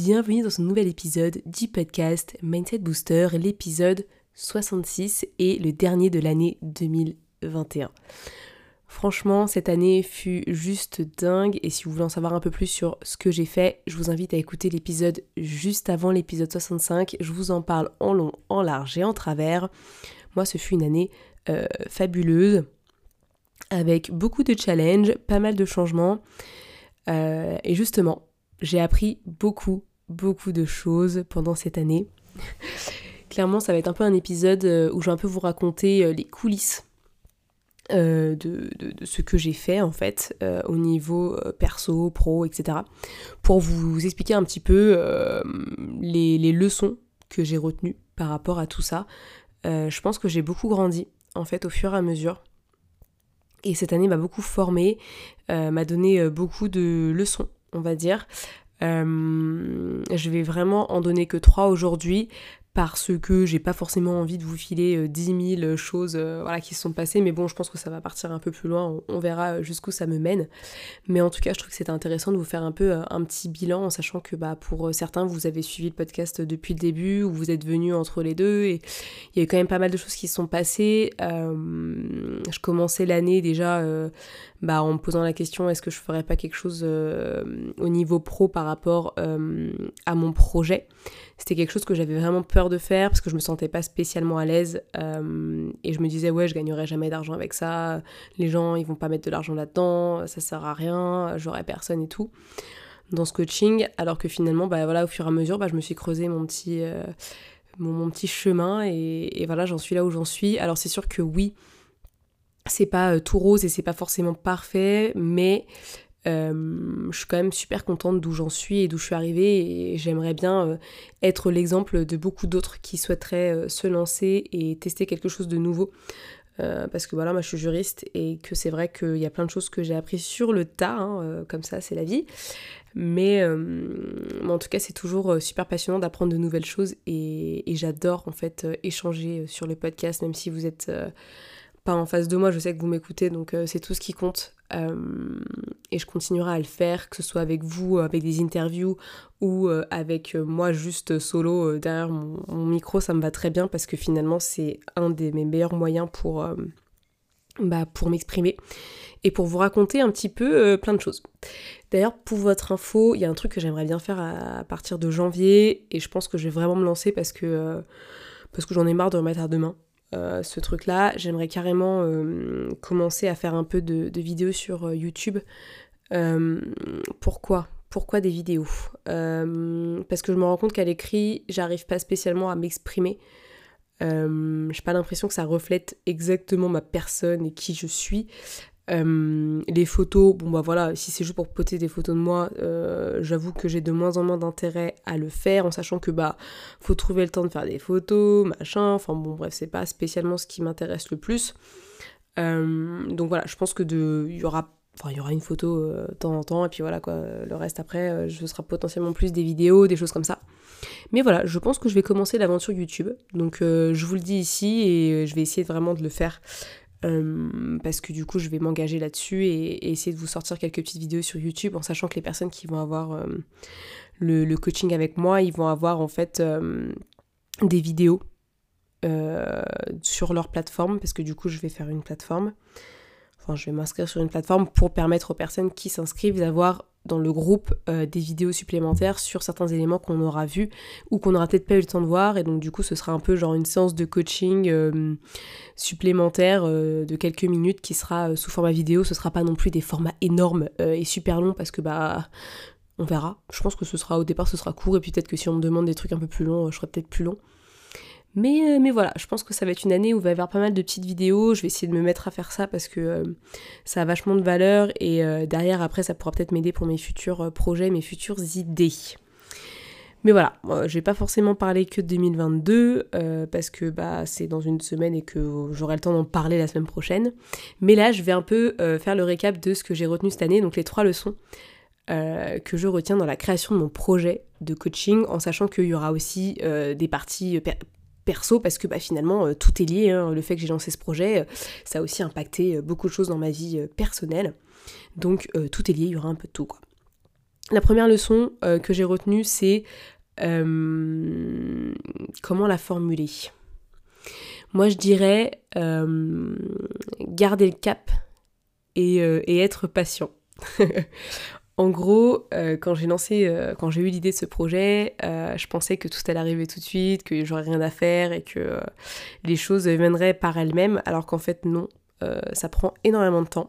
Bienvenue dans ce nouvel épisode du podcast Mindset Booster, l'épisode 66 et le dernier de l'année 2021. Franchement, cette année fut juste dingue et si vous voulez en savoir un peu plus sur ce que j'ai fait, je vous invite à écouter l'épisode juste avant l'épisode 65. Je vous en parle en long, en large et en travers. Moi, ce fut une année euh, fabuleuse avec beaucoup de challenges, pas mal de changements. Euh, et justement, j'ai appris beaucoup, beaucoup de choses pendant cette année. Clairement, ça va être un peu un épisode euh, où je vais un peu vous raconter les coulisses euh, de, ce que j'ai fait en fait euh, au niveau euh, perso, pro, etc. Pour vous expliquer un petit peu les, leçons que j'ai retenues par rapport à tout ça. je pense que j'ai beaucoup grandi en fait au fur et à mesure. Et cette année m'a beaucoup formée, m'a donné beaucoup de leçons, on va dire. Je vais vraiment en donner que trois aujourd'hui parce que j'ai pas forcément envie de vous filer 10 euh, 000 choses euh, voilà, qui se sont passées, mais bon, je pense que ça va partir un peu plus loin, on, verra euh, jusqu'où ça me mène. Mais en tout cas, je trouve que c'est intéressant de vous faire un peu un petit bilan en sachant que bah, pour certains, vous avez suivi le podcast depuis le début, ou vous êtes venus entre les deux, et il y a eu quand même pas mal de choses qui se sont passées. je commençais l'année déjà bah, en me posant la question est-ce que je ferais pas quelque chose au niveau pro par rapport à mon projet? C'était quelque chose que j'avais vraiment peur de faire parce que je me sentais pas spécialement à l'aise euh, et je me disais ouais je gagnerai jamais d'argent avec ça, les gens ils vont pas mettre de l'argent là-dedans, ça sert à rien, j'aurai personne et tout dans ce coaching. Alors que finalement bah voilà au fur et à mesure bah, je me suis creusé mon petit euh, chemin et, et voilà j'en suis là où j'en suis. Alors c'est sûr que oui c'est pas euh, tout rose et c'est pas forcément parfait mais je suis quand même super contente d'où j'en suis et d'où je suis arrivée et j'aimerais bien euh, être l'exemple de beaucoup d'autres qui souhaiteraient euh, se lancer et tester quelque chose de nouveau. parce que voilà, moi je suis juriste et que c'est vrai qu'il y a plein de choses que j'ai appris sur le tas, hein, comme ça c'est la vie. Mais, en tout cas c'est toujours super passionnant d'apprendre de nouvelles choses et j'adore en fait échanger sur le podcast, même si vous êtes pas en face de moi, je sais que vous m'écoutez, donc c'est tout ce qui compte. Euh, et je continuerai à le faire, que ce soit avec vous, avec des interviews ou euh, avec euh, moi juste solo derrière mon, micro, ça me va très bien parce que finalement c'est un des mes meilleurs moyens pour, bah, pour m'exprimer et pour vous raconter un petit peu plein de choses. D'ailleurs, pour votre info, il y a un truc que j'aimerais bien faire à, partir de janvier et je pense que je vais vraiment me lancer parce que, parce que j'en ai marre de remettre à demain. Euh, ce truc-là. J'aimerais carrément euh, commencer à faire un peu de, vidéos sur euh, YouTube. pourquoi? Pourquoi des vidéos? Parce que je me rends compte qu'à l'écrit, j'arrive pas spécialement à m'exprimer. j'ai pas l'impression que ça reflète exactement ma personne et qui je suis. Euh, les photos, bon bah voilà, si c'est juste pour poter des photos de moi, euh, j'avoue que j'ai de moins en moins d'intérêt à le faire, en sachant que bah faut trouver le temps de faire des photos, machin, enfin bon bref, c'est pas spécialement ce qui m'intéresse le plus. Euh, donc voilà, je pense que de, il y aura, enfin il y aura une photo de temps en temps, et puis voilà quoi, le reste après, ce sera potentiellement plus des vidéos, des choses comme ça. Mais voilà, je pense que je vais commencer l'aventure YouTube, donc je vous le dis ici, et je vais essayer vraiment de le faire euh, parce que du coup je vais m'engager là-dessus et, essayer de vous sortir quelques petites vidéos sur YouTube en sachant que les personnes qui vont avoir euh, le, coaching avec moi, ils vont avoir en fait euh, des vidéos sur leur plateforme parce que du coup je vais faire une plateforme. Enfin je vais m'inscrire sur une plateforme pour permettre aux personnes qui s'inscrivent d'avoir dans le groupe euh, des vidéos supplémentaires sur certains éléments qu'on aura vus ou qu'on n'aura peut-être pas eu le temps de voir et donc du coup ce sera un peu genre une séance de coaching euh, supplémentaire euh, de quelques minutes qui sera sous format vidéo, ce sera pas non plus des formats énormes et super longs parce que bah on verra. Je pense que ce sera au départ ce sera court et puis peut-être que si on me demande des trucs un peu plus longs, je serai peut-être plus long. Euh, mais, voilà, je pense que ça va être une année où il va y avoir pas mal de petites vidéos. Je vais essayer de me mettre à faire ça parce que euh, ça a vachement de valeur et euh, derrière, après, ça pourra peut-être m'aider pour mes futurs projets, mes futures idées. Mais voilà, je vais pas forcément parler que de 2022 parce que bah, c'est dans une semaine et que j'aurai le temps d'en parler la semaine prochaine. Mais là, je vais un peu faire le récap de ce que j'ai retenu cette année, donc les trois leçons que je retiens dans la création de mon projet de coaching, en sachant qu'il y aura aussi des parties perso parce que bah, finalement euh, tout est lié. Hein. Le fait que j'ai lancé ce projet, euh, ça a aussi impacté euh, beaucoup de choses dans ma vie personnelle. Donc tout est lié, il y aura un peu de tout. Quoi. La première leçon que j'ai retenue, c'est comment la formuler. Moi je dirais garder le cap et, et être patient. En gros, euh, quand j'ai lancé, euh, quand j'ai eu l'idée de ce projet, euh, je pensais que tout allait arriver tout de suite, que j'aurais rien à faire et que les choses viendraient par elles-mêmes, alors qu'en fait non, ça prend énormément de temps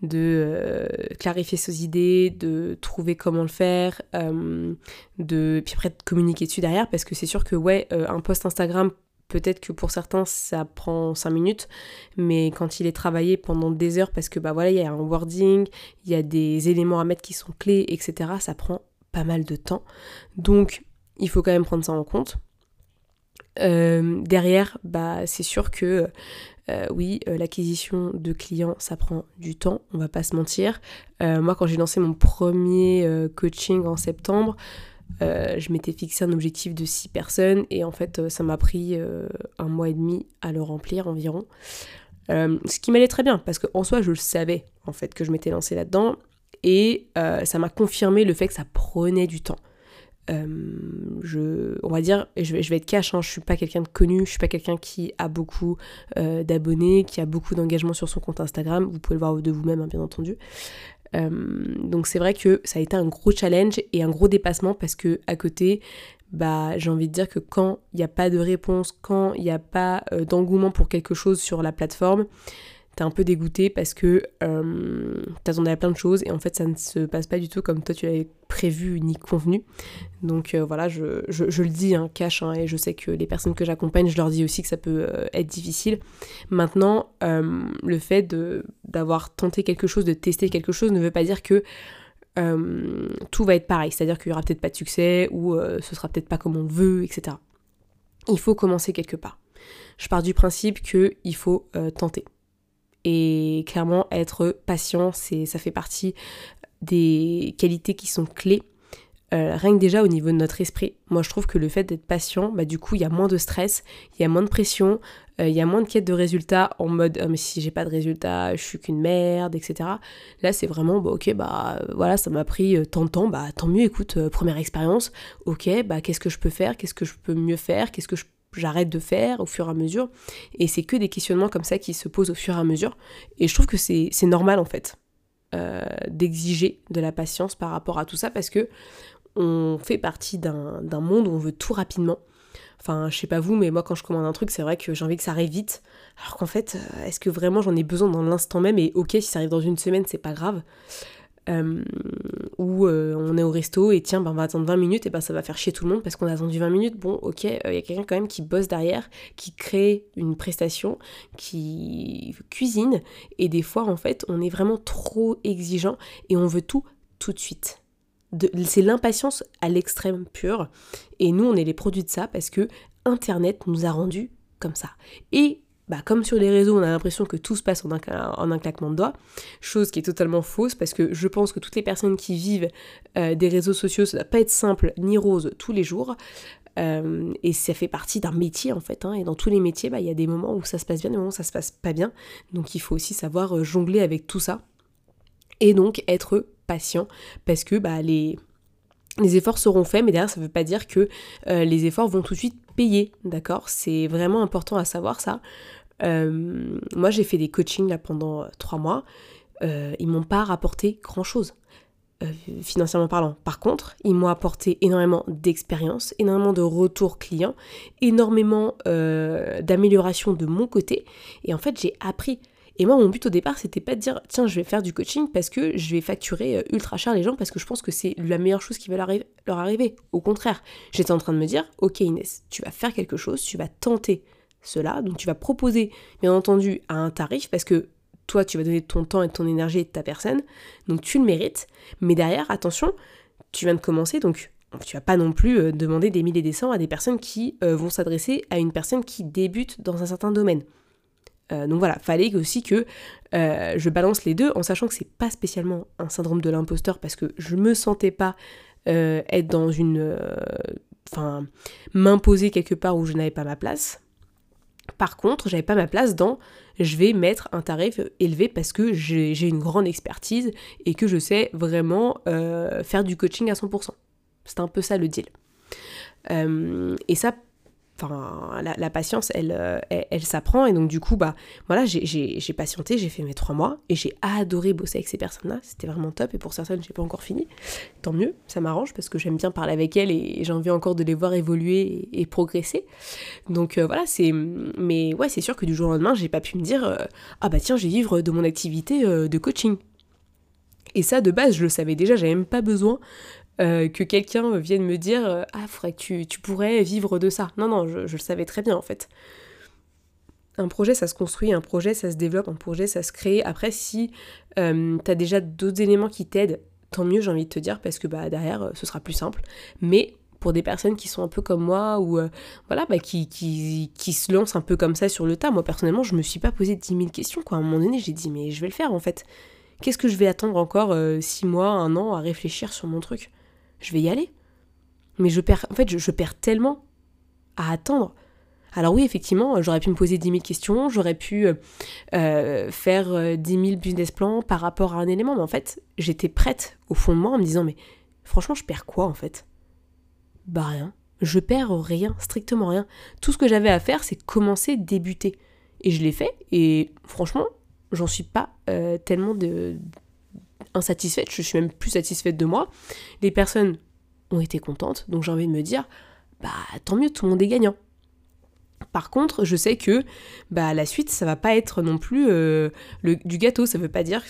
de clarifier ses idées, de trouver comment le faire, de puis après de communiquer dessus derrière, parce que c'est sûr que ouais, un post Instagram Peut-être que pour certains ça prend 5 minutes, mais quand il est travaillé pendant des heures, parce que bah voilà, il y a un wording, il y a des éléments à mettre qui sont clés, etc., ça prend pas mal de temps. Donc il faut quand même prendre ça en compte. Euh, derrière, bah c'est sûr que euh, oui, euh, l'acquisition de clients, ça prend du temps, on va pas se mentir. moi, quand j'ai lancé mon premier coaching en septembre, euh, je m'étais fixé un objectif de 6 personnes et en fait euh, ça m'a pris euh, un mois et demi à le remplir environ. ce qui m'allait très bien parce qu'en soi je le savais en fait que je m'étais lancé là-dedans et ça m'a confirmé le fait que ça prenait du temps. je, on va dire, je vais, je vais être cash, hein, je suis pas quelqu'un de connu, je suis pas quelqu'un qui a beaucoup d'abonnés, qui a beaucoup d'engagement sur son compte Instagram, vous pouvez le voir de vous-même hein, bien entendu. Euh, donc c'est vrai que ça a été un gros challenge et un gros dépassement parce que à côté, bah j'ai envie de dire que quand il n'y a pas de réponse, quand il n'y a pas euh, d'engouement pour quelque chose sur la plateforme, t'es un peu dégoûté parce que euh, t'attendais à plein de choses et en fait ça ne se passe pas du tout comme toi tu l'avais prévu ni convenu. Donc euh, voilà, je, le dis, hein, cache, hein, et je sais que les personnes que j'accompagne, je leur dis aussi que ça peut euh, être difficile. Maintenant, le fait d'avoir tenté quelque chose, de tester quelque chose, ne veut pas dire que tout va être pareil. C'est-à-dire qu'il y aura peut-être pas de succès ou ce sera peut-être pas comme on veut, etc. Il faut commencer quelque part. Je pars du principe qu'il faut tenter. Et clairement, être patient, c'est, ça fait partie des qualités qui sont clés. Euh, rien que déjà au niveau de notre esprit, moi je trouve que le fait d'être patient, bah du coup il y a moins de stress, il y a moins de pression, euh, il y a moins de quête de résultats en mode ah, mais si j'ai pas de résultats, je suis qu'une merde, etc. Là c'est vraiment bah ok bah voilà ça m'a pris euh, tant de temps, bah tant mieux écoute première expérience, ok bah qu'est-ce que je peux faire, qu'est-ce que je peux mieux faire, qu'est-ce que je j'arrête de faire au fur et à mesure. Et c'est que des questionnements comme ça qui se posent au fur et à mesure. Et je trouve que c'est normal en fait euh, d'exiger de la patience par rapport à tout ça parce que on fait partie d'un monde où on veut tout rapidement. Enfin, je sais pas vous, mais moi quand je commande un truc, c'est vrai que j'ai envie que ça arrive vite. Alors qu'en fait, euh, est-ce que vraiment j'en ai besoin dans l'instant même? Et ok, si ça arrive dans une semaine, c'est pas grave. Euh, où euh, on est au resto et tiens, ben, on va attendre 20 minutes, et ben ça va faire chier tout le monde parce qu'on a attendu 20 minutes. Bon, ok, il euh, y a quelqu'un quand même qui bosse derrière, qui crée une prestation, qui cuisine, et des fois en fait on est vraiment trop exigeant et on veut tout tout de suite. C'est l'impatience à l'extrême pure, et nous on est les produits de ça parce que Internet nous a rendu comme ça. Et bah, comme sur les réseaux, on a l'impression que tout se passe en un, claquement de doigts, chose qui est totalement fausse parce que je pense que toutes les personnes qui vivent euh, des réseaux sociaux, ça ne doit pas être simple ni rose tous les jours. Euh, et ça fait partie d'un métier en fait. Hein. et dans tous les métiers, bah, il y a des moments où ça se passe bien, des moments où ça se passe pas bien. Donc il faut aussi savoir euh, jongler avec tout ça. Et donc être patient parce que bah, les, les efforts seront faits, mais derrière ça ne veut pas dire que les efforts vont tout de suite payer, d'accord? C'est vraiment important à savoir ça. Euh, moi, j'ai fait des coachings là pendant euh, trois mois. Euh, ils m'ont pas rapporté grand chose. financièrement parlant. Par contre, ils m'ont apporté énormément d'expérience, énormément de retours clients, énormément d'amélioration de mon côté. Et en fait, j'ai appris. Et moi, mon but au départ, c'était pas de dire tiens, je vais faire du coaching parce que je vais facturer ultra cher les gens parce que je pense que c'est la meilleure chose qui va leur arriver. Au contraire, j'étais en train de me dire ok Inès, tu vas faire quelque chose, tu vas tenter cela. Donc tu vas proposer, bien entendu, à un tarif parce que toi, tu vas donner ton temps et ton énergie et ta personne. Donc tu le mérites. Mais derrière, attention, tu viens de commencer, donc tu vas pas non plus demander des milliers des cents à des personnes qui vont s'adresser à une personne qui débute dans un certain domaine. Donc voilà, fallait aussi que je balance les deux en sachant que c'est pas spécialement un syndrome de l'imposteur parce que je me sentais pas être dans une. Enfin, m'imposer quelque part où je n'avais pas ma place. Par contre, j'avais pas ma place dans je vais mettre un tarif élevé parce que j'ai une grande expertise et que je sais vraiment euh, faire du coaching à 100%. C'est un peu ça le deal. Euh, et ça, enfin, la, patience, euh, elle, elle, s'apprend. Et donc, du coup, bah, voilà, j'ai patienté, j'ai fait mes trois mois et j'ai adoré bosser avec ces personnes-là. C'était vraiment top. Et pour certaines, j'ai pas encore fini. Tant mieux, ça m'arrange parce que j'aime bien parler avec elles et j'ai envie encore de les voir évoluer et, progresser. Donc, euh, voilà, c'est. Mais ouais, c'est sûr que du jour au lendemain, j'ai pas pu me dire, euh, ah bah tiens, je vais vivre de mon activité de coaching. Et ça, de base, je le savais déjà, j'avais même pas besoin euh, que quelqu'un vienne me dire euh, Ah, faudrait que tu, pourrais vivre de ça. Non, non, je, le savais très bien en fait. Un projet, ça se construit, un projet, ça se développe, un projet, ça se crée. Après, si euh, t'as déjà d'autres éléments qui t'aident, tant mieux, j'ai envie de te dire, parce que bah, derrière, ce sera plus simple. Mais pour des personnes qui sont un peu comme moi ou voilà bah, qui, se lancent un peu comme ça sur le tas. Moi personnellement je me suis pas posé 10 000 questions quoi. À un moment donné j'ai dit mais je vais le faire en fait. Qu'est-ce que je vais attendre encore 6 mois, un an à réfléchir sur mon truc? Je vais y aller. Mais je perds, en fait, je, perds tellement à attendre. Alors oui, effectivement, j'aurais pu me poser 10 000 questions, j'aurais pu euh, euh, faire 10 euh, 000 business plans par rapport à un élément, mais en fait, j'étais prête au fond de moi en me disant, mais franchement, je perds quoi en fait? Bah rien. Je perds rien, strictement rien. Tout ce que j'avais à faire, c'est commencer, débuter. Et je l'ai fait, et franchement, j'en suis pas tellement de, insatisfaite, je suis même plus satisfaite de moi. Les personnes ont été contentes, donc j'ai envie de me dire, bah tant mieux, tout le monde est gagnant. Par contre, je sais que bah, la suite, ça va pas être non plus euh, le, du gâteau. Ça veut pas dire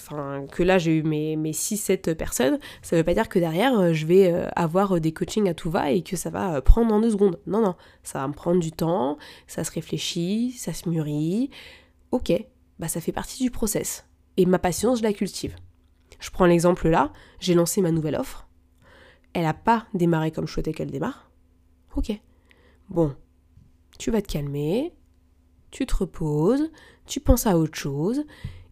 que là, j'ai eu mes, mes 6-7 personnes. Ça veut pas dire que derrière, euh, je vais euh, avoir des coachings à tout va et que ça va prendre en deux secondes. Non, non. Ça va me prendre du temps, ça se réfléchit, ça se mûrit. Ok, bah ça fait partie du process. Et ma patience, je la cultive. Je prends l'exemple là, j'ai lancé ma nouvelle offre. Elle n'a pas démarré comme je souhaitais qu'elle démarre. Ok. Bon, tu vas te calmer, tu te reposes, tu penses à autre chose.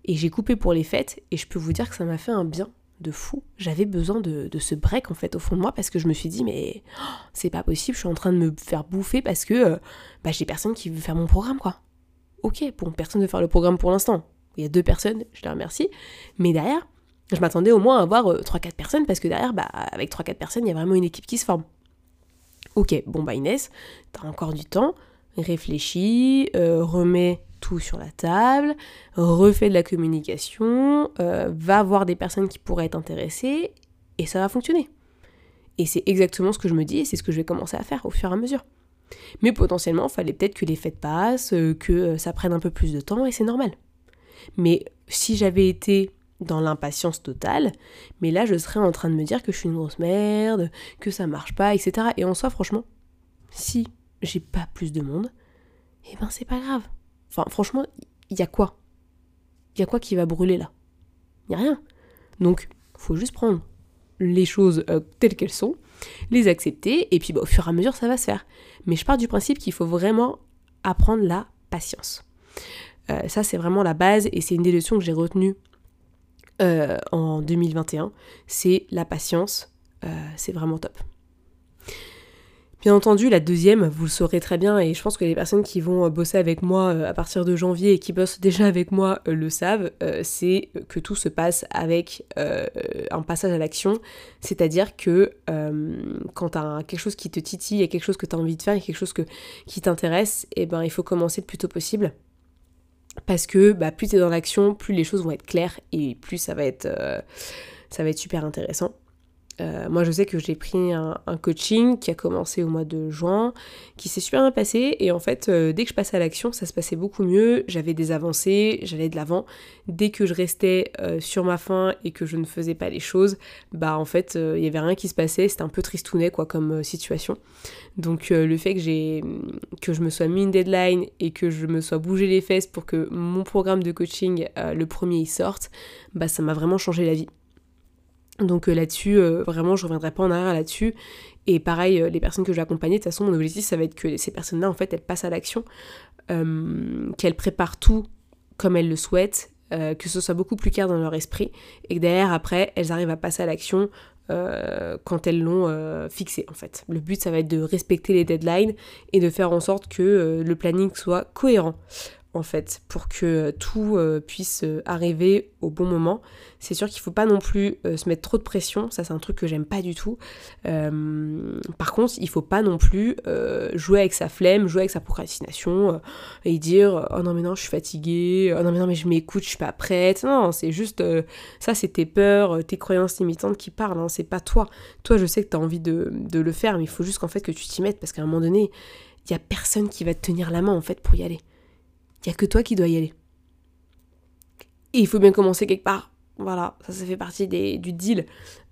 Et j'ai coupé pour les fêtes et je peux vous dire que ça m'a fait un bien de fou. J'avais besoin de, ce break en fait au fond de moi parce que je me suis dit mais oh, c'est pas possible, je suis en train de me faire bouffer parce que euh, bah, j'ai personne qui veut faire mon programme quoi. Ok, bon, personne ne veut faire le programme pour l'instant. Il y a deux personnes, je les remercie. Mais derrière, je m'attendais au moins à avoir 3-4 euh, personnes parce que derrière, bah, avec 3-4 personnes, il y a vraiment une équipe qui se forme. Ok, bon bah Inès, t'as encore du temps, réfléchis, euh, remets tout sur la table, refais de la communication, euh, va voir des personnes qui pourraient être intéressées et ça va fonctionner. Et c'est exactement ce que je me dis et c'est ce que je vais commencer à faire au fur et à mesure. Mais potentiellement, il fallait peut-être que les fêtes passent, que ça prenne un peu plus de temps et c'est normal. Mais si j'avais été dans l'impatience totale, mais là je serais en train de me dire que je suis une grosse merde, que ça marche pas, etc. Et en soi, franchement, si j'ai pas plus de monde, eh ben c'est pas grave. Enfin, franchement, il y a quoi? Il y a quoi qui va brûler là? Il a rien. Donc, faut juste prendre les choses euh, telles qu'elles sont, les accepter, et puis bah, au fur et à mesure, ça va se faire. Mais je pars du principe qu'il faut vraiment apprendre la patience. Euh, ça, c'est vraiment la base, et c'est une des leçons que j'ai retenues euh, en 2021, c'est la patience. Euh, c'est vraiment top. Bien entendu, la deuxième, vous le saurez très bien, et je pense que les personnes qui vont bosser avec moi euh, à partir de janvier et qui bossent déjà avec moi le savent, c'est que tout se passe avec un passage à l'action, c'est-à-dire que quand tu as quelque chose qui te titille, il y a quelque chose que tu as envie de faire, il y a quelque chose qui t'intéresse, et eh ben il faut commencer le plus tôt possible parce que bah, plus tu dans l'action, plus les choses vont être claires et plus ça va être, euh, ça va être super intéressant. Euh, moi, je sais que j'ai pris un, coaching qui a commencé au mois de juin, qui s'est super bien passé. Et en fait, euh, dès que je passais à l'action, ça se passait beaucoup mieux. J'avais des avancées, j'allais de l'avant. Dès que je restais euh, sur ma faim et que je ne faisais pas les choses, bah en fait, il y avait rien qui se passait. C'était un peu tristounet, quoi, comme situation. Donc, le fait que que je me sois mis une deadline et que je me sois bougé les fesses pour que mon programme de coaching, le premier, y sorte, bah ça m'a vraiment changé la vie. Donc euh, là-dessus, euh, vraiment, je reviendrai pas en arrière là-dessus. Et pareil, les personnes que j'ai accompagnées, de toute façon, mon objectif, ça va être que ces personnes-là, en fait, elles passent à l'action, qu'elles préparent tout comme elles le souhaitent, que ce soit beaucoup plus clair dans leur esprit, et que derrière, après, elles arrivent à passer à l'action euh, quand elles l'ont euh, fixé en fait. Le but ça va être de respecter les deadlines et de faire en sorte que euh, le planning soit cohérent en fait, pour que tout euh, puisse euh, arriver au bon moment. C'est sûr qu'il ne faut pas non plus euh, se mettre trop de pression, ça c'est un truc que j'aime pas du tout. par contre, il faut pas non plus jouer avec sa flemme, jouer avec sa procrastination et dire oh non mais non je suis fatiguée, oh non mais non mais je m'écoute, je suis pas prête. Non, c'est juste ça c'est tes peurs, tes croyances limitantes qui parlent, hein, c'est pas toi. Toi je sais que tu as envie de, le faire, mais il faut juste qu'en fait que tu t'y mettes parce qu'à un moment donné, il y a personne qui va te tenir la main en fait pour y aller. Il n'y a que toi qui dois y aller. Et il faut bien commencer quelque part. Voilà, ça, ça fait partie des, du deal.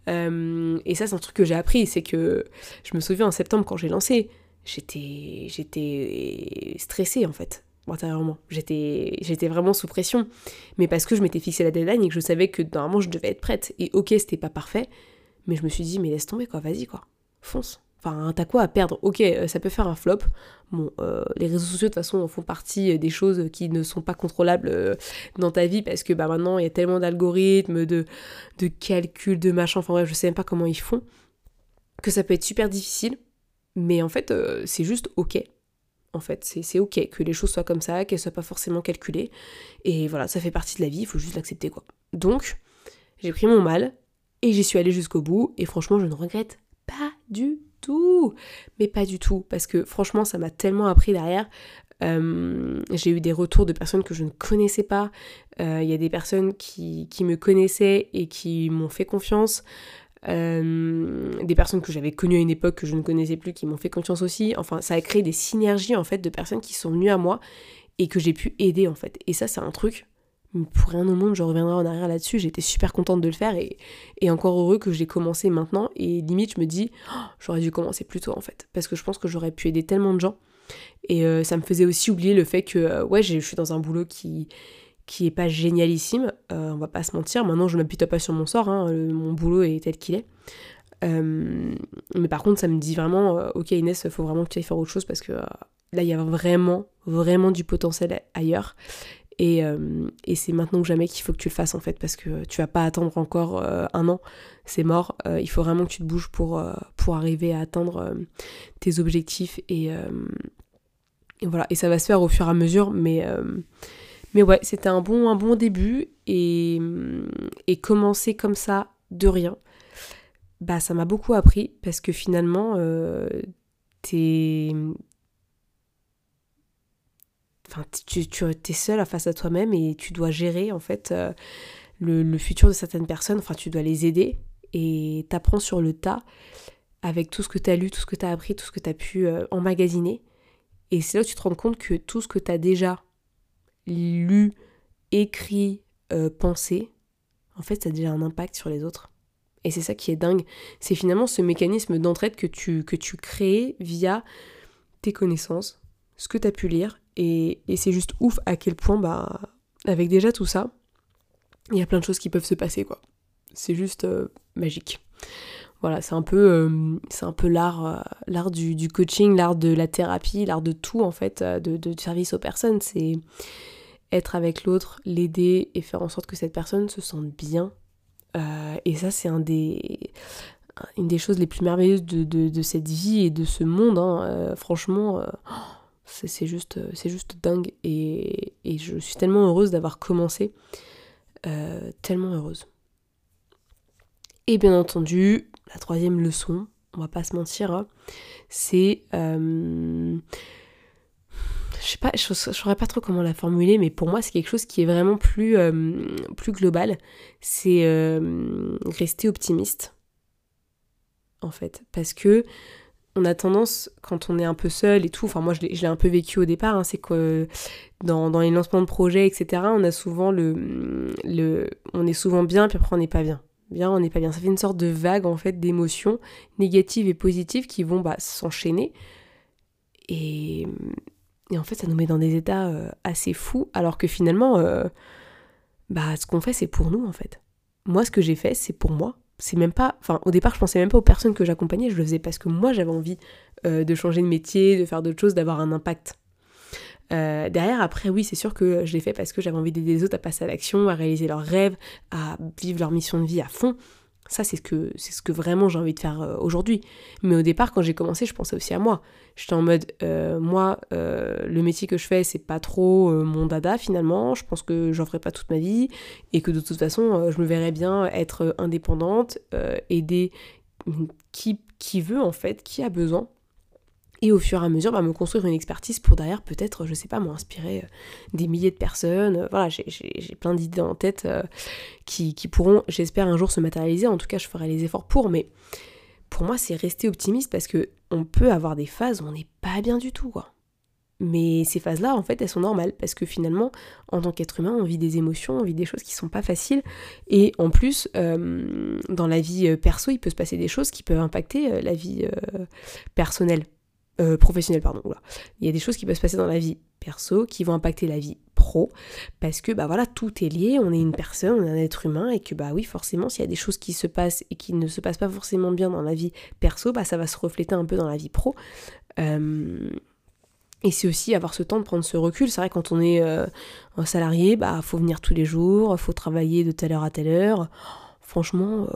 Euh, et ça, c'est un truc que j'ai appris, c'est que je me souviens en septembre quand j'ai lancé, j'étais, j'étais stressée en fait, intérieurement. J'étais, j'étais vraiment sous pression, mais parce que je m'étais fixé la deadline et que je savais que normalement je devais être prête. Et ok, c'était pas parfait, mais je me suis dit, mais laisse tomber quoi, vas-y quoi, fonce. Enfin, t'as quoi à perdre Ok, euh, ça peut faire un flop. Bon, euh, les réseaux sociaux de toute façon font partie euh, des choses qui ne sont pas contrôlables dans ta vie parce que bah, maintenant il y a tellement d'algorithmes, de, de calculs, de machin, enfin bref, je sais même pas comment ils font, que ça peut être super difficile. Mais en fait, c'est juste ok. En fait, c'est ok que les choses soient comme ça, qu'elles soient pas forcément calculées. Et voilà, ça fait partie de la vie, il faut juste l'accepter quoi. Donc, j'ai pris mon mal et j'y suis allée jusqu'au bout. Et franchement, je ne regrette pas du mais pas du tout, parce que franchement, ça m'a tellement appris derrière. Euh, j'ai eu des retours de personnes que je ne connaissais pas. Euh, il y a des personnes qui, me connaissaient et qui m'ont fait confiance. Euh, des personnes que j'avais connues à une époque que je ne connaissais plus qui m'ont fait confiance aussi. Enfin, ça a créé des synergies en fait de personnes qui sont venues à moi et que j'ai pu aider en fait. Et ça, c'est un truc pour rien au monde, je reviendrai en arrière là-dessus. J'étais super contente de le faire et, encore heureux que j'ai commencé maintenant. Et limite, je me dis, oh, j'aurais dû commencer plus tôt en fait. Parce que je pense que j'aurais pu aider tellement de gens. Et euh, ça me faisait aussi oublier le fait que, euh, ouais, je suis dans un boulot qui qui est pas génialissime, euh, on va pas se mentir. Maintenant, je m'appuie pas sur mon sort, hein, mon boulot est tel qu'il est. mais par contre, ça me dit vraiment, ok Inès, faut vraiment que tu ailles faire autre chose parce que là, il y a vraiment, vraiment du potentiel ailleurs. Euh, et, c'est maintenant que jamais qu'il faut que tu le fasses en fait, parce que tu vas pas attendre encore euh, un an, c'est mort. Euh, il faut vraiment que tu te bouges pour, pour arriver à atteindre tes objectifs et, voilà. Et ça va se faire au fur et à mesure, mais, mais ouais, c'était un bon, un bon début et, et commencer comme ça de rien, bah ça m'a beaucoup appris parce que finalement, t'es enfin, tu, tu es seul face à toi-même et tu dois gérer en fait euh, le, futur de certaines personnes, enfin tu dois les aider et t'apprends sur le tas avec tout ce que tu as lu, tout ce que tu as appris, tout ce que tu as pu euh, emmagasiner. Et c'est là où tu te rends compte que tout ce que tu as déjà lu, écrit, euh, pensé, en fait ça a déjà un impact sur les autres. Et c'est ça qui est dingue. C'est finalement ce mécanisme d'entraide que tu, que tu crées via tes connaissances, ce que tu pu lire et, c'est juste ouf à quel point, bah, avec déjà tout ça, il y a plein de choses qui peuvent se passer, quoi. C'est juste euh, magique. Voilà, c'est un peu, euh, c'est un peu l'art, euh, l'art du, coaching, l'art de la thérapie, l'art de tout, en fait, de, de service aux personnes. C'est être avec l'autre, l'aider et faire en sorte que cette personne se sente bien. et ça, c'est un des, une des choses les plus merveilleuses de, de, cette vie et de ce monde. Hein. franchement, c'est juste, euh, juste dingue et, je suis tellement heureuse d'avoir commencé. Euh, tellement heureuse. Et bien entendu, la troisième leçon, on va pas se mentir, hein, c'est... Euh, je sais pas, je saurais pas trop comment la formuler, mais pour moi c'est quelque chose qui est vraiment plus, plus global. C'est rester optimiste, en fait. Parce que on a tendance, quand on est un peu seul et tout, enfin moi je l'ai un peu vécu au départ, hein, c'est que dans, les lancements de projets, etc., on a souvent le, on est souvent bien, puis après on n'est pas bien. Bien, on n'est pas bien. Ça fait une sorte de vague en fait d'émotions négatives et positives qui vont bah, s'enchaîner. Et, et, en fait, ça nous met dans des états euh, assez fous, alors que finalement, euh, bah, ce qu'on fait, c'est pour nous en fait. Moi, ce que j'ai fait, c'est pour moi. C'est même pas, au départ je pensais même pas aux personnes que j'accompagnais, je le faisais parce que moi j'avais envie euh, de changer de métier, de faire d'autres choses, d'avoir un impact. Euh, derrière, après, oui, c'est sûr que je l'ai fait parce que j'avais envie d'aider les autres à passer à l'action, à réaliser leurs rêves, à vivre leur mission de vie à fond. Ça, c'est ce que, c'est ce que vraiment j'ai envie de faire euh, aujourd'hui. Mais au départ, quand j'ai commencé, je pensais aussi à moi. J'étais en mode, moi, le métier que je fais, c'est pas trop mon dada finalement. Je pense que j'en ferai pas toute ma vie et que de toute façon, je me verrais bien être indépendante, aider qui, qui veut en fait, qui a besoin et au fur et à mesure bah, me construire une expertise pour derrière peut-être, je sais pas, m'inspirer euh, des milliers de personnes. Euh, voilà, j'ai plein d'idées en tête euh, qui, pourront, j'espère, un jour se matérialiser. En tout cas, je ferai les efforts pour, mais pour moi, c'est rester optimiste parce que on peut avoir des phases où on n'est pas bien du tout, quoi. Mais ces phases-là, en fait, elles sont normales parce que finalement, en tant qu'être humain, on vit des émotions, on vit des choses qui sont pas faciles. Et en plus, dans la vie perso, il peut se passer des choses qui peuvent impacter la vie personnelle. Euh, professionnel, pardon. Il y a des choses qui peuvent se passer dans la vie perso qui vont impacter la vie pro parce que bah voilà tout est lié on est une personne on est un être humain et que bah oui forcément s'il y a des choses qui se passent et qui ne se passent pas forcément bien dans la vie perso bah ça va se refléter un peu dans la vie pro euh, et c'est aussi avoir ce temps de prendre ce recul. C'est vrai quand on est euh, un salarié, bah faut venir tous les jours, faut travailler de telle heure à telle heure. Franchement,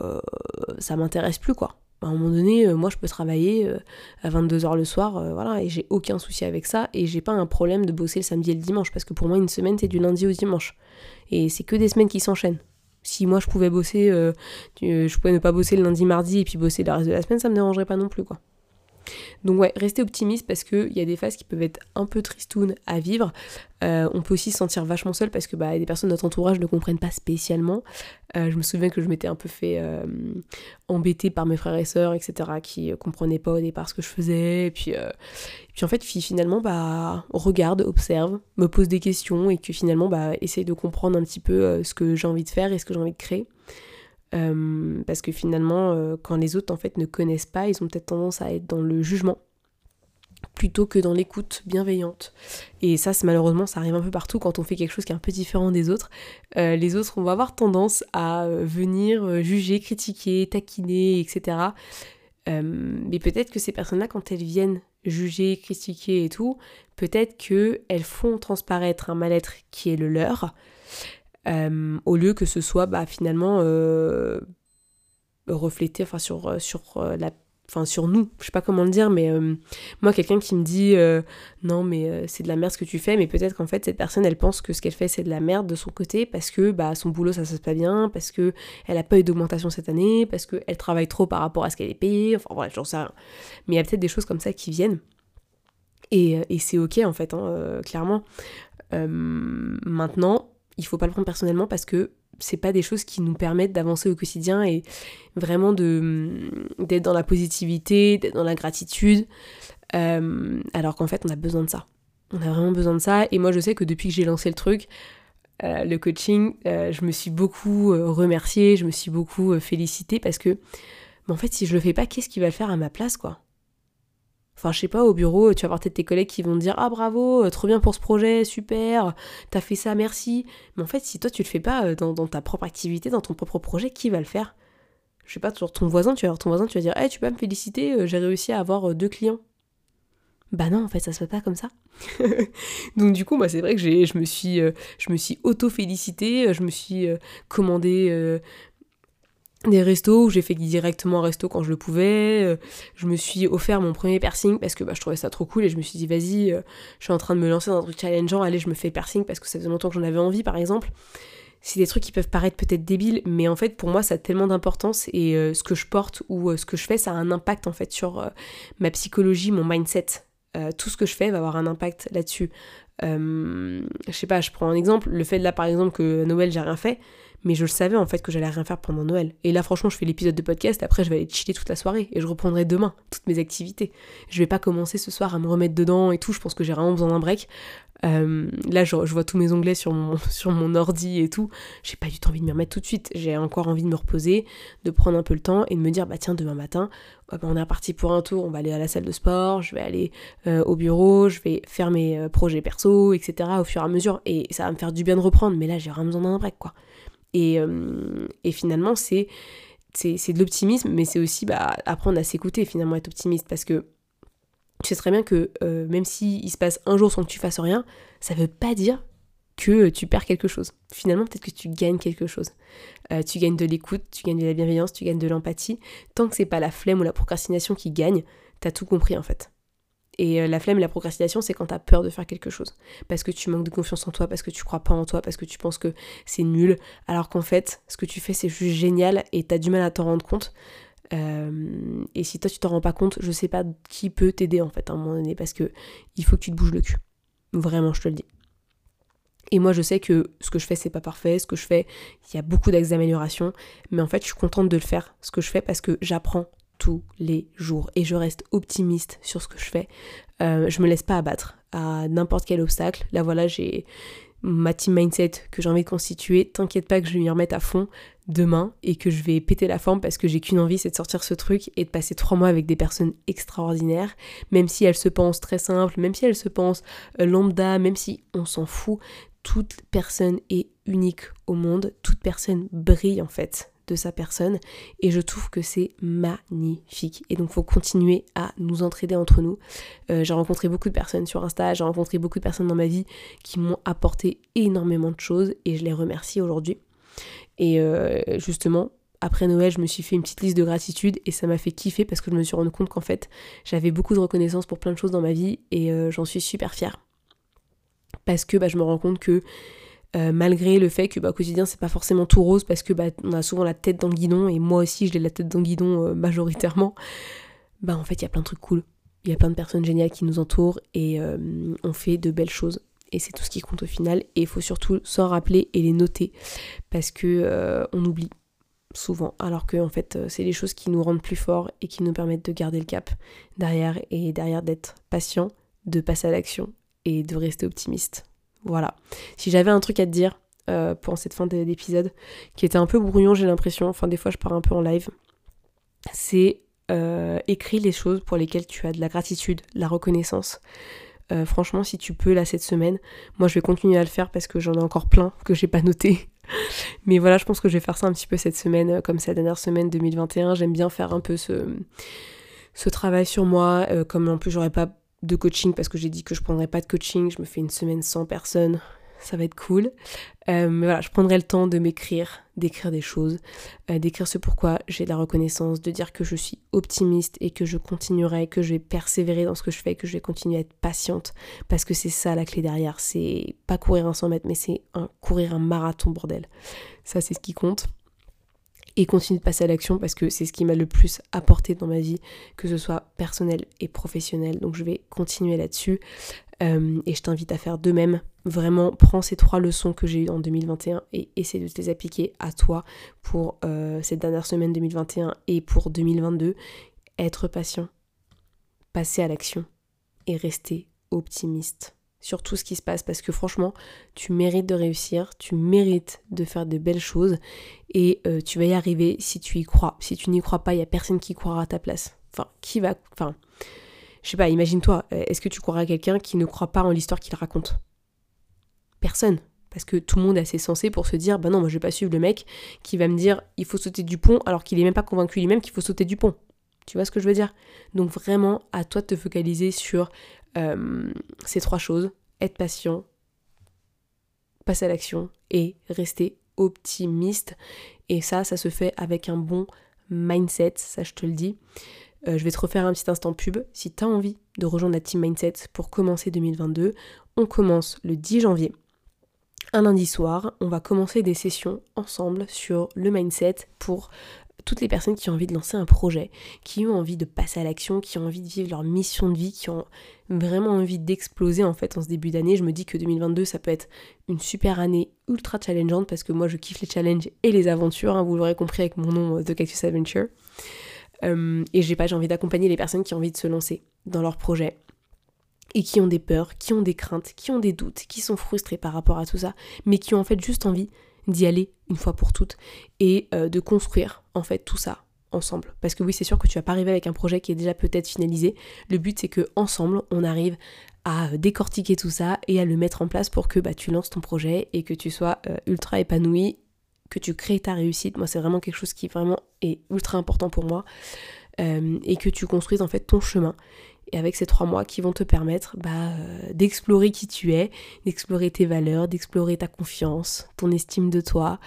ça m'intéresse plus quoi à un moment donné, euh, moi je peux travailler euh, à 22h le soir, euh, voilà, et j'ai aucun souci avec ça, et j'ai pas un problème de bosser le samedi et le dimanche, parce que pour moi une semaine c'est du lundi au dimanche, et c'est que des semaines qui s'enchaînent. Si moi je pouvais bosser, je pouvais ne pas bosser le lundi, mardi, et puis bosser le reste de la semaine, ça me dérangerait pas non plus, quoi. Donc ouais, restez optimiste parce qu'il y a des phases qui peuvent être un peu tristounes à vivre. Euh, on peut aussi se sentir vachement seul parce que bah, des personnes de notre entourage ne comprennent pas spécialement. Euh, je me souviens que je m'étais un peu fait euh, embêter par mes frères et sœurs, etc., qui comprenaient pas au départ ce que je faisais. Et puis, puis en fait, finalement, bah, regarde, observe, me pose des questions et que finalement, bah, essaye de comprendre un petit peu ce que j'ai envie de faire et ce que j'ai envie de créer. Euh, parce que finalement, euh, quand les autres en fait ne connaissent pas, ils ont peut-être tendance à être dans le jugement plutôt que dans l'écoute bienveillante. Et ça, c'est malheureusement, ça arrive un peu partout quand on fait quelque chose qui est un peu différent des autres. Euh, les autres, on va avoir tendance à venir juger, critiquer, taquiner, etc. mais peut-être que ces personnes-là, quand elles viennent juger, critiquer et tout, peut-être qu'elles font transparaître un mal-être qui est le leur, euh, au lieu que ce soit bah, finalement euh, reflété enfin, sur, euh, sur, la, enfin, sur nous. Je sais pas comment le dire, mais moi, quelqu'un qui me dit non, mais c'est de la merde ce que tu fais, mais peut-être qu'en fait, cette personne, elle pense que ce qu'elle fait, c'est de la merde de son côté parce que bah, son boulot, ça se passe pas bien, parce que elle a pas eu d'augmentation cette année, parce qu'elle travaille trop par rapport à ce qu'elle est payée, enfin bref, j'en sais rien. Mais il y a peut-être des choses comme ça qui viennent. Et, et c'est ok en fait, hein, clairement. maintenant, il faut pas le prendre personnellement parce que c'est pas des choses qui nous permettent d'avancer au quotidien et vraiment de d'être dans la positivité, d'être dans la gratitude, euh, alors qu'en fait on a besoin de ça. On a vraiment besoin de ça et moi je sais que depuis que j'ai lancé le truc, euh, le coaching, euh, je me suis beaucoup remerciée, je me suis beaucoup félicitée parce que en fait si je le fais pas, qu'est-ce qui va le faire à ma place quoi? Enfin, je sais pas, au bureau, tu vas avoir peut-être tes collègues qui vont te dire Ah bravo, euh, trop bien pour ce projet, super, t'as fait ça, merci. Mais en fait, si toi tu le fais pas euh, dans, ta propre activité, dans ton propre projet, qui va le faire? Je sais pas, toujours ton voisin, tu vas voir ton voisin, tu vas dire Eh, tu peux me féliciter, euh, j'ai réussi à avoir deux clients. Bah non, en fait, ça se fait pas comme ça. Donc du coup, moi, c'est vrai que je me suis, suis auto-félicitée, je me suis commandé des restos où j'ai fait directement un resto quand je le pouvais. Euh, je me suis offert mon premier piercing parce que bah, je trouvais ça trop cool et je me suis dit vas-y, euh, je suis en train de me lancer dans un truc challengeant, allez je me fais piercing parce que ça faisait longtemps que j'en avais envie par exemple. C'est des trucs qui peuvent paraître peut-être débiles, mais en fait pour moi ça a tellement d'importance et euh, ce que je porte ou ce que je fais ça a un impact en fait sur ma psychologie, mon mindset. tout ce que je fais va avoir un impact là-dessus. je sais pas, je prends un exemple, le fait là par exemple que Noël j'ai rien fait, mais je le savais en fait que j'allais rien faire pendant Noël. Et là franchement je fais l'épisode de podcast, après je vais aller chiller toute la soirée et je reprendrai demain toutes mes activités. Je vais pas commencer ce soir à me remettre dedans et tout, je pense que j'ai vraiment besoin d'un break. Euh, là je, vois tous mes onglets sur mon, sur mon ordi et tout, j'ai pas du tout envie de me remettre tout de suite, j'ai encore envie de me reposer, de prendre un peu le temps et de me dire bah tiens demain matin on est reparti pour un tour, on va aller à la salle de sport, je vais aller euh, au bureau, je vais faire mes euh, projets perso, etc. au fur et à mesure et ça va me faire du bien de reprendre mais là j'ai vraiment besoin d'un break quoi. Et, euh, et finalement, c'est de l'optimisme, mais c'est aussi bah, apprendre à s'écouter finalement, être optimiste, parce que tu sais très bien que euh, même s'il il se passe un jour sans que tu fasses rien, ça veut pas dire que tu perds quelque chose. Finalement, peut-être que tu gagnes quelque chose. Euh, tu gagnes de l'écoute, tu gagnes de la bienveillance, tu gagnes de l'empathie. Tant que c'est pas la flemme ou la procrastination qui gagne, t'as tout compris en fait. Et euh, la flemme et la procrastination, c'est quand t'as peur de faire quelque chose. Parce que tu manques de confiance en toi, parce que tu crois pas en toi, parce que tu penses que c'est nul. Alors qu'en fait, ce que tu fais, c'est juste génial et t'as du mal à t'en rendre compte. Euh, et si toi tu t'en rends pas compte, je sais pas qui peut t'aider en fait à un moment donné parce que il faut que tu te bouges le cul. Vraiment, je te le dis. Et moi, je sais que ce que je fais, c'est pas parfait. Ce que je fais, il y a beaucoup d'axes d'amélioration. Mais en fait, je suis contente de le faire, ce que je fais, parce que j'apprends tous les jours. Et je reste optimiste sur ce que je fais. Euh, je me laisse pas abattre à n'importe quel obstacle. Là, voilà, j'ai ma team mindset que j'ai envie de constituer. T'inquiète pas que je vais m'y remettre à fond demain et que je vais péter la forme parce que j'ai qu'une envie, c'est de sortir ce truc et de passer trois mois avec des personnes extraordinaires, même si elles se pensent très simples, même si elles se pensent euh, lambda, même si on s'en fout, toute personne est unique au monde, toute personne brille en fait de sa personne. Et je trouve que c'est magnifique. Et donc faut continuer à nous entraider entre nous. Euh, j'ai rencontré beaucoup de personnes sur Insta j'ai rencontré beaucoup de personnes dans ma vie qui m'ont apporté énormément de choses et je les remercie aujourd'hui. Et euh, justement, après Noël, je me suis fait une petite liste de gratitude et ça m'a fait kiffer parce que je me suis rendu compte qu'en fait, j'avais beaucoup de reconnaissance pour plein de choses dans ma vie et euh, j'en suis super fière. Parce que bah, je me rends compte que euh, malgré le fait que bah, au quotidien c'est pas forcément tout rose parce que bah, on a souvent la tête dans le guidon et moi aussi je l'ai la tête dans le guidon majoritairement, bah en fait il y a plein de trucs cool. Il y a plein de personnes géniales qui nous entourent et on fait de belles choses et c'est tout ce qui compte au final et il faut surtout s'en rappeler et les noter parce que euh, on oublie souvent alors que en fait euh, c'est les choses qui nous rendent plus forts et qui nous permettent de garder le cap derrière et derrière d'être patient, de passer à l'action et de rester optimiste. Voilà. Si j'avais un truc à te dire euh, pour cette fin d'épisode qui était un peu brouillon j'ai l'impression, enfin des fois je pars un peu en live, c'est euh, écris les choses pour lesquelles tu as de la gratitude, la reconnaissance. Euh, franchement, si tu peux là cette semaine, moi je vais continuer à le faire parce que j'en ai encore plein que j'ai pas noté. Mais voilà, je pense que je vais faire ça un petit peu cette semaine, comme cette dernière semaine 2021. J'aime bien faire un peu ce, travail sur moi. Comme en plus j'aurais pas de coaching parce que j'ai dit que je prendrais pas de coaching, je me fais une semaine sans personne ça va être cool. Euh, mais voilà, je prendrai le temps de m'écrire, d'écrire des choses, euh, d'écrire ce pourquoi j'ai de la reconnaissance, de dire que je suis optimiste et que je continuerai, que je vais persévérer dans ce que je fais, que je vais continuer à être patiente, parce que c'est ça la clé derrière. C'est pas courir un 100 mètres, mais c'est courir un marathon, bordel. Ça, c'est ce qui compte et continuer de passer à l'action parce que c'est ce qui m'a le plus apporté dans ma vie, que ce soit personnel et professionnel. Donc je vais continuer là-dessus. Euh, et je t'invite à faire de même. Vraiment, prends ces trois leçons que j'ai eues en 2021 et essaie de les appliquer à toi pour euh, cette dernière semaine 2021 et pour 2022. Être patient, passer à l'action et rester optimiste sur tout ce qui se passe parce que franchement, tu mérites de réussir, tu mérites de faire de belles choses et euh, tu vas y arriver si tu y crois. Si tu n'y crois pas, il n'y a personne qui croira à ta place. Enfin, qui va. Enfin, je sais pas, imagine-toi, euh, est-ce que tu croiras à quelqu'un qui ne croit pas en l'histoire qu'il raconte? Personne. Parce que tout le monde est assez sensé pour se dire, bah non, moi je vais pas suivre le mec qui va me dire il faut sauter du pont alors qu'il est même pas convaincu lui-même qu'il faut sauter du pont. Tu vois ce que je veux dire? Donc vraiment, à toi de te focaliser sur euh, ces trois choses. Être patient, passer à l'action et rester optimiste. Et ça, ça se fait avec un bon mindset, ça je te le dis. Euh, je vais te refaire un petit instant pub. Si tu as envie de rejoindre la team Mindset pour commencer 2022, on commence le 10 janvier. Un lundi soir, on va commencer des sessions ensemble sur le mindset pour toutes les personnes qui ont envie de lancer un projet, qui ont envie de passer à l'action, qui ont envie de vivre leur mission de vie, qui ont vraiment envie d'exploser en fait en ce début d'année. Je me dis que 2022 ça peut être une super année ultra challengeante parce que moi je kiffe les challenges et les aventures, hein, vous l'aurez compris avec mon nom The Cactus Adventure. Euh, et j'ai pas, j'ai envie d'accompagner les personnes qui ont envie de se lancer dans leur projet et qui ont des peurs, qui ont des craintes, qui ont des doutes, qui sont frustrés par rapport à tout ça, mais qui ont en fait juste envie d'y aller une fois pour toutes et euh, de construire en fait tout ça ensemble. Parce que oui, c'est sûr que tu vas pas arriver avec un projet qui est déjà peut-être finalisé. Le but c'est que ensemble, on arrive à décortiquer tout ça et à le mettre en place pour que bah, tu lances ton projet et que tu sois euh, ultra épanoui que tu crées ta réussite. Moi, c'est vraiment quelque chose qui vraiment est ultra important pour moi. Euh, et que tu construises en fait ton chemin. Et avec ces trois mois qui vont te permettre bah, euh, d'explorer qui tu es, d'explorer tes valeurs, d'explorer ta confiance, ton estime de toi,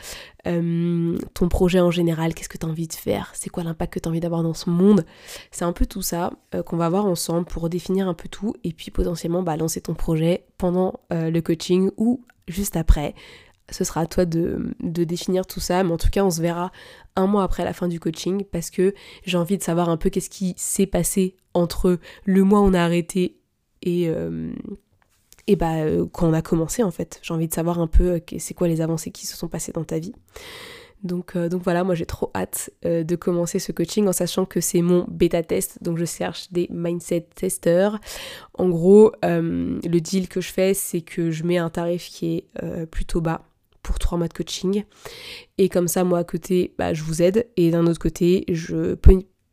euh, ton projet en général, qu'est-ce que tu as envie de faire, c'est quoi l'impact que tu as envie d'avoir dans ce monde. C'est un peu tout ça qu'on va voir ensemble pour redéfinir un peu tout et puis potentiellement bah, lancer ton projet pendant le coaching ou juste après ce sera à toi de, définir tout ça, mais en tout cas on se verra un mois après la fin du coaching parce que j'ai envie de savoir un peu qu'est-ce qui s'est passé entre le mois où on a arrêté et, euh, et bah, euh, quand on a commencé en fait. J'ai envie de savoir un peu euh, c'est quoi les avancées qui se sont passées dans ta vie. Donc, donc voilà, moi j'ai trop hâte de commencer ce coaching en sachant que c'est mon bêta test, donc je cherche des mindset testers. En gros, le deal que je fais, c'est que je mets un tarif qui est plutôt bas pour trois mois de coaching. Et comme ça, moi à côté, bah, je vous aide. Et d'un autre côté, je,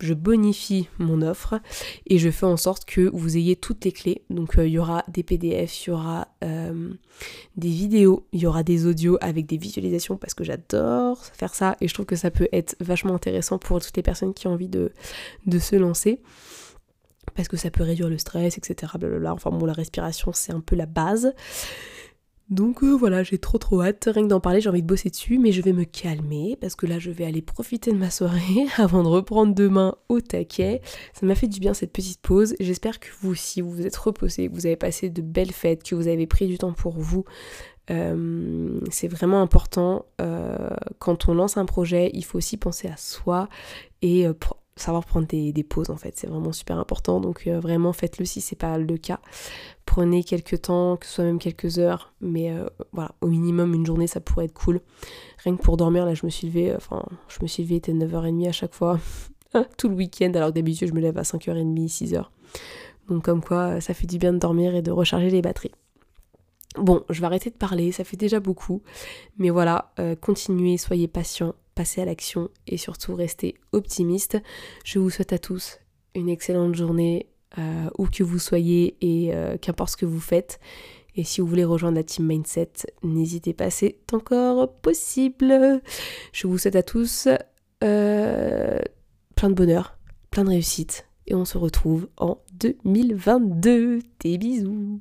je bonifie mon offre et je fais en sorte que vous ayez toutes les clés. Donc euh, il y aura des PDF, il y aura euh, des vidéos, il y aura des audios avec des visualisations parce que j'adore faire ça et je trouve que ça peut être vachement intéressant pour toutes les personnes qui ont envie de, de se lancer parce que ça peut réduire le stress, etc. Blablabla. Enfin bon, la respiration c'est un peu la base. Donc euh, voilà, j'ai trop trop hâte, rien que d'en parler, j'ai envie de bosser dessus, mais je vais me calmer parce que là je vais aller profiter de ma soirée avant de reprendre demain au taquet. Ça m'a fait du bien cette petite pause. J'espère que vous aussi vous êtes reposé, que vous avez passé de belles fêtes, que vous avez pris du temps pour vous. Euh, c'est vraiment important. Euh, quand on lance un projet, il faut aussi penser à soi et savoir prendre des, pauses en fait, c'est vraiment super important. Donc euh, vraiment faites-le si c'est pas le cas. Prenez quelques temps, que ce soit même quelques heures, mais euh, voilà, au minimum une journée ça pourrait être cool. Rien que pour dormir, là je me suis levée, enfin je me suis levée, il était 9h30 à chaque fois, tout le week-end, alors d'habitude je me lève à 5h30, 6h. Donc comme quoi ça fait du bien de dormir et de recharger les batteries. Bon, je vais arrêter de parler, ça fait déjà beaucoup. Mais voilà, euh, continuez, soyez patients, passez à l'action et surtout restez optimistes. Je vous souhaite à tous une excellente journée, euh, où que vous soyez et euh, qu'importe ce que vous faites. Et si vous voulez rejoindre la team Mindset, n'hésitez pas, c'est encore possible. Je vous souhaite à tous euh, plein de bonheur, plein de réussite. Et on se retrouve en 2022. Des bisous